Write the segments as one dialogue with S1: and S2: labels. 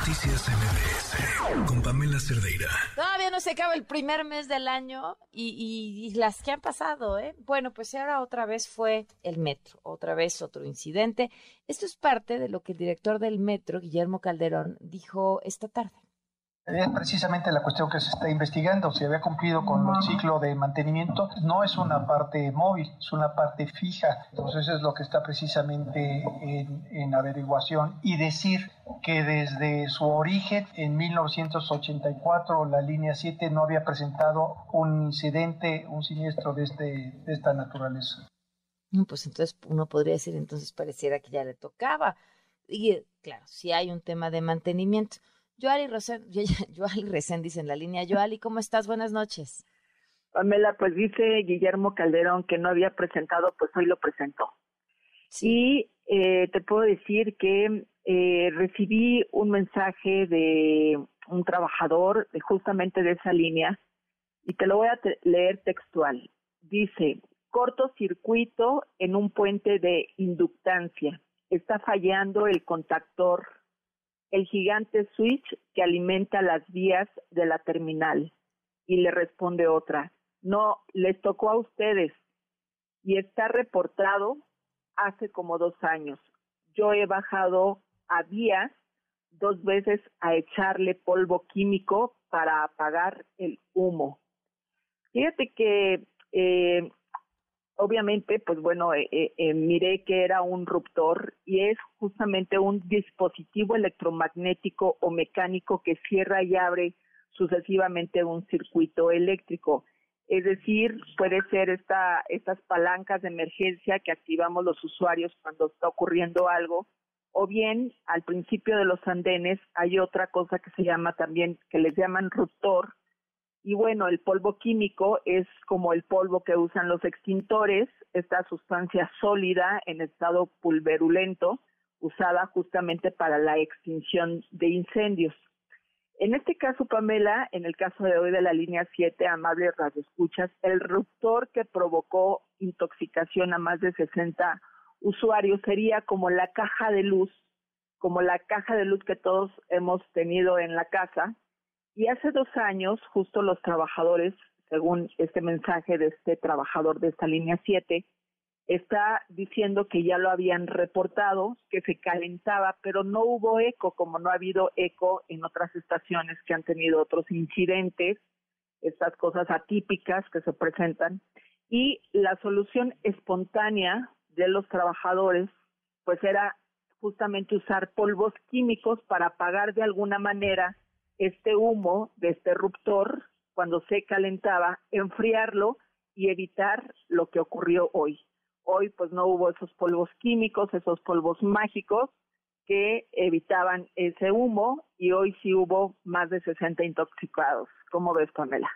S1: Noticias MBS con Pamela Cerdeira.
S2: Todavía no se acaba el primer mes del año y, y, las que han pasado, ¿eh? Bueno, pues ahora otra vez fue el metro, otra vez otro incidente. Esto es parte de lo que el director del metro, Guillermo Calderón, dijo esta tarde.
S3: Es precisamente la cuestión que se está investigando. Si había cumplido con el ciclo de mantenimiento, no es una parte móvil, es una parte fija. Entonces es lo que está precisamente en, en averiguación. Y decir que desde su origen, en 1984, la línea 7 no había presentado un incidente, un siniestro de, este, de esta naturaleza.
S2: Pues entonces uno podría decir, entonces pareciera que ya le tocaba. Y claro, si hay un tema de mantenimiento. Resen dice en la línea. Joali, ¿cómo estás? Buenas noches.
S4: Pamela, pues dice Guillermo Calderón que no había presentado, pues hoy lo presentó. Sí. Y eh, te puedo decir que eh, recibí un mensaje de un trabajador de justamente de esa línea y te lo voy a leer textual. Dice, cortocircuito en un puente de inductancia. Está fallando el contactor el gigante switch que alimenta las vías de la terminal. Y le responde otra, no, les tocó a ustedes y está reportado hace como dos años. Yo he bajado a vías dos veces a echarle polvo químico para apagar el humo. Fíjate que eh, obviamente, pues bueno, eh, eh, eh, miré que era un ruptor y es justamente un dispositivo electromagnético o mecánico que cierra y abre sucesivamente un circuito eléctrico. Es decir, puede ser esta, estas palancas de emergencia que activamos los usuarios cuando está ocurriendo algo, o bien al principio de los andenes hay otra cosa que se llama también, que les llaman ruptor, y bueno, el polvo químico es como el polvo que usan los extintores, esta sustancia sólida en estado pulverulento, usada justamente para la extinción de incendios. En este caso, Pamela, en el caso de hoy de la línea 7, amables radioescuchas, el ruptor que provocó intoxicación a más de 60 usuarios sería como la caja de luz, como la caja de luz que todos hemos tenido en la casa, y hace dos años, justo los trabajadores, según este mensaje de este trabajador de esta línea 7, está diciendo que ya lo habían reportado, que se calentaba, pero no hubo eco, como no ha habido eco en otras estaciones que han tenido otros incidentes, estas cosas atípicas que se presentan. Y la solución espontánea de los trabajadores, pues era justamente usar polvos químicos para apagar de alguna manera este humo de este ruptor, cuando se calentaba, enfriarlo y evitar lo que ocurrió hoy. Hoy pues no hubo esos polvos químicos, esos polvos mágicos que evitaban ese humo y hoy sí hubo más de 60 intoxicados. ¿Cómo ves, Pamela?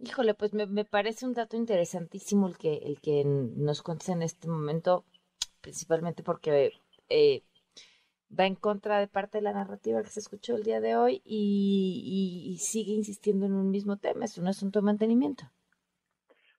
S2: Híjole, pues me, parece un dato interesantísimo el que, el que nos cuentes en este momento, principalmente porque eh, va en contra de parte de la narrativa que se escuchó el día de hoy y, sigue insistiendo en un mismo tema, es un asunto de mantenimiento.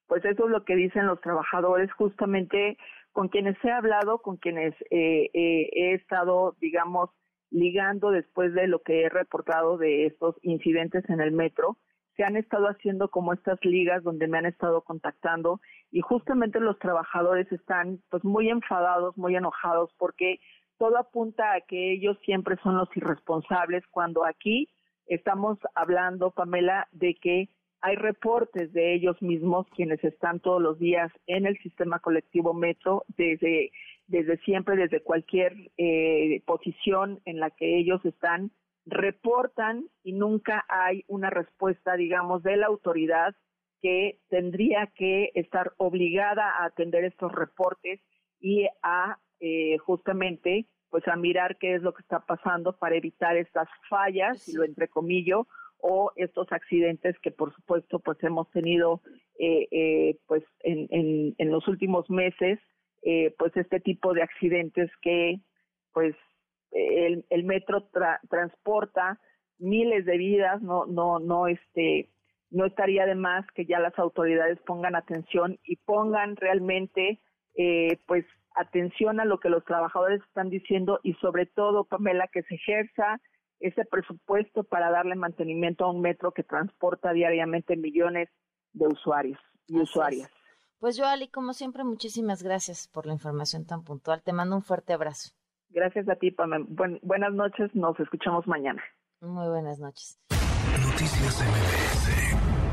S4: Pues eso es lo que dicen los trabajadores, justamente con quienes he hablado, con quienes eh, eh, he estado, digamos, ligando después de lo que he reportado de estos incidentes en el metro, se han estado haciendo como estas ligas donde me han estado contactando y justamente los trabajadores están pues muy enfadados, muy enojados porque todo apunta a que ellos siempre son los irresponsables cuando aquí estamos hablando, Pamela, de que hay reportes de ellos mismos quienes están todos los días en el sistema colectivo metro desde desde siempre, desde cualquier eh, posición en la que ellos están, reportan y nunca hay una respuesta, digamos, de la autoridad que tendría que estar obligada a atender estos reportes y a eh, justamente pues a mirar qué es lo que está pasando para evitar estas fallas, y lo entrecomillo, o estos accidentes que por supuesto pues hemos tenido eh, eh, pues en, en, los últimos meses, pues este tipo de accidentes que pues el, el metro transporta miles de vidas, no, no, no, este, no estaría de más que ya las autoridades pongan atención y pongan realmente, eh, pues, atención a lo que los trabajadores están diciendo y sobre todo, Pamela, que se ejerza ese presupuesto para darle mantenimiento a un metro que transporta diariamente millones de usuarios y usuarias.
S2: Pues yo, Ali, como siempre, muchísimas gracias por la información tan puntual. Te mando un fuerte abrazo.
S4: Gracias a ti, Pamela. buenas noches, nos escuchamos mañana.
S2: Muy buenas noches.
S1: Noticias MBS